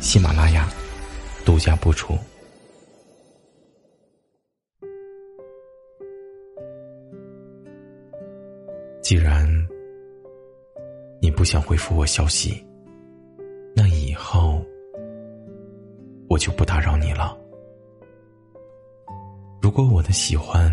喜马拉雅独家播出。既然你不想回复我消息，那以后我就不打扰你了。如果我的喜欢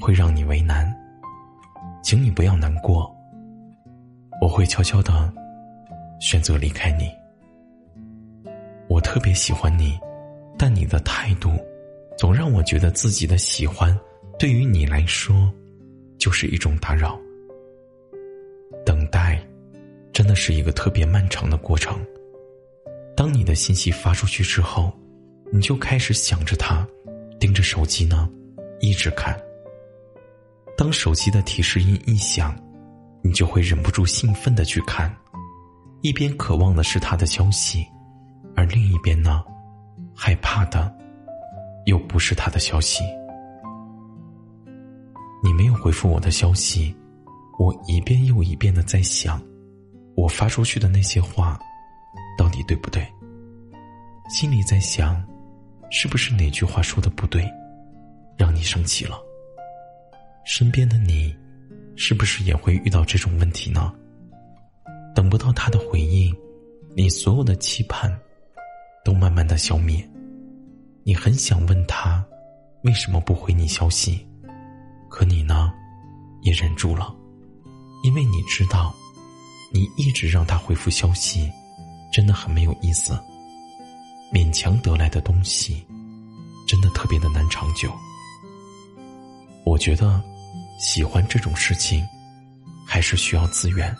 会让你为难，请你不要难过。我会悄悄的选择离开你。特别喜欢你，但你的态度总让我觉得自己的喜欢对于你来说就是一种打扰。等待，真的是一个特别漫长的过程。当你的信息发出去之后，你就开始想着他，盯着手机呢，一直看。当手机的提示音一响，你就会忍不住兴奋的去看，一边渴望的是他的消息，而另一边呢，害怕的又不是他的消息。你没有回复我的消息。我一遍又一遍的在想，我发出去的那些话，到底对不对？心里在想，是不是哪句话说的不对，让你生气了？身边的你，是不是也会遇到这种问题呢？等不到他的回应，你所有的期盼，都慢慢的消灭。你很想问他，为什么不回你消息？可你呢，也忍住了。因为你知道，你一直让他回复消息，真的很没有意思。勉强得来的东西，真的特别的难长久。我觉得，喜欢这种事情，还是需要资源。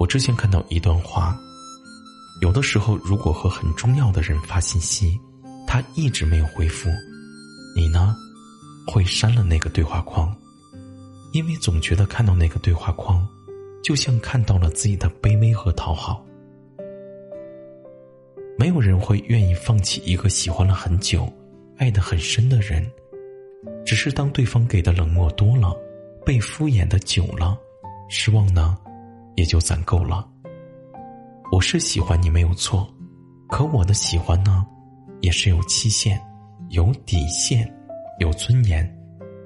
我之前看到一段话，有的时候，如果和很重要的人发信息，他一直没有回复，你呢，会删了那个对话框。因为总觉得看到那个对话框，就像看到了自己的卑微和讨好。没有人会愿意放弃一个喜欢了很久、爱得很深的人，只是当对方给的冷漠多了，被敷衍的久了，失望呢，也就攒够了。我是喜欢你没有错，可我的喜欢呢，也是有期限、有底线、有尊严，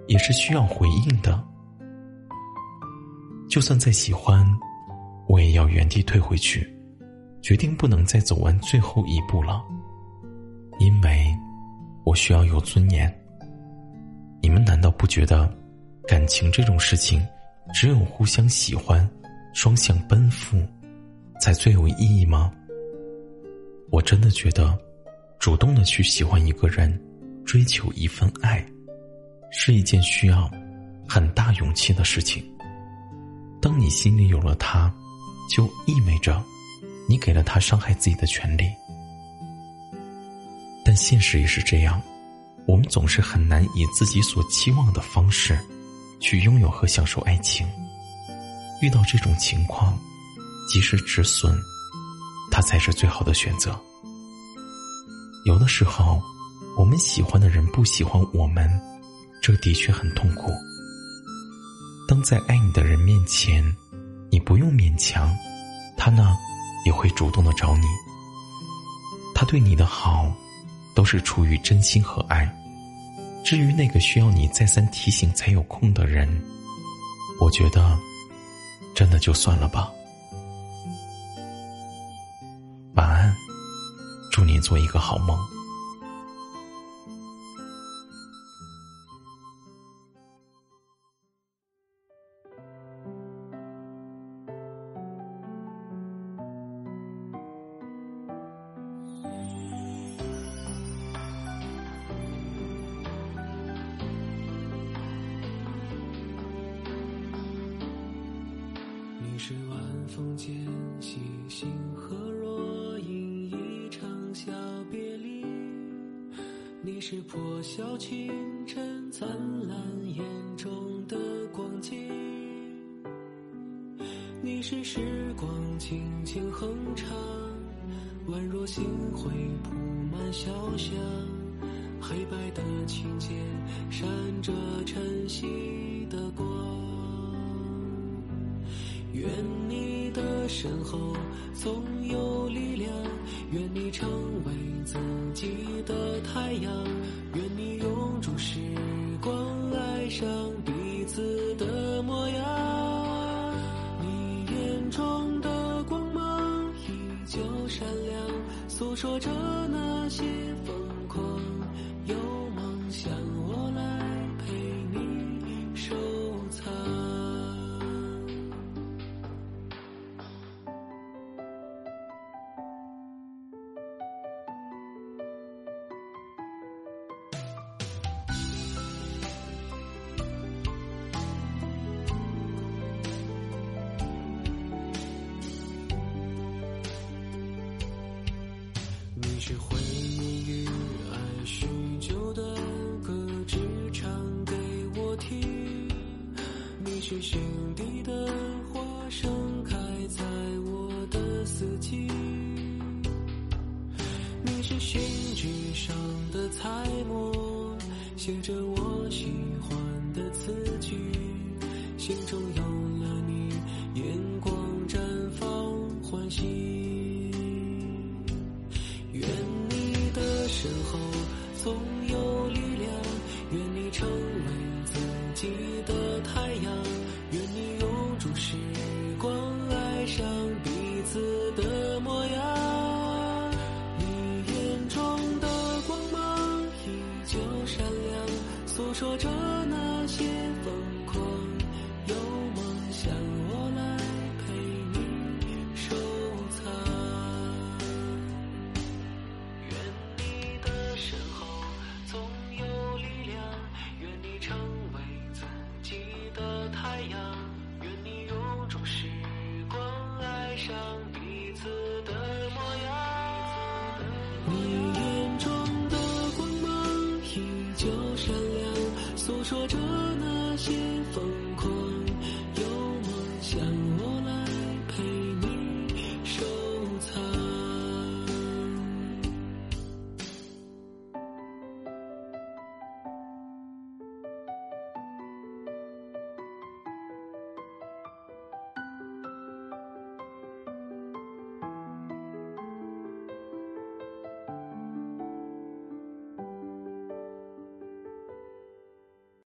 也是需要回应的。就算再喜欢，我也要原地退回去，决定不能再走完最后一步了。因为，我需要有尊严。你们难道不觉得，感情这种事情，只有互相喜欢、双向奔赴，才最有意义吗？我真的觉得，主动的去喜欢一个人，追求一份爱，是一件需要很大勇气的事情。当你心里有了他，就意味着你给了他伤害自己的权利。但现实也是这样，我们总是很难以自己所期望的方式去拥有和享受爱情。遇到这种情况，及时止损，它才是最好的选择。有的时候，我们喜欢的人不喜欢我们，这的确很痛苦。当在爱你的人面前，你不用勉强，他呢也会主动的找你。他对你的好，都是出于真心和爱。至于那个需要你再三提醒才有空的人，我觉得，真的就算了吧。晚安，祝你做一个好梦。你是晚风间细星和你是破晓清晨灿烂眼中的光景，你是时光轻轻哼唱，宛若星辉铺满小巷，黑白的琴键闪着晨曦的光。愿身后总有力量，愿你成为自己的太阳，愿你永驻时光，爱上彼此的模样。你眼中的光芒依旧闪亮，诉说着那些是心底的花，盛开在我的四季。你是信纸上的彩墨，写着我喜欢的词句。心中有了你，眼光绽放欢喜。愿你的身后总诉说着那些疯狂。有梦想，我来陪你收藏。愿你的身后总有力量，愿你成为自己的太阳，诉说着那些疯狂有梦想。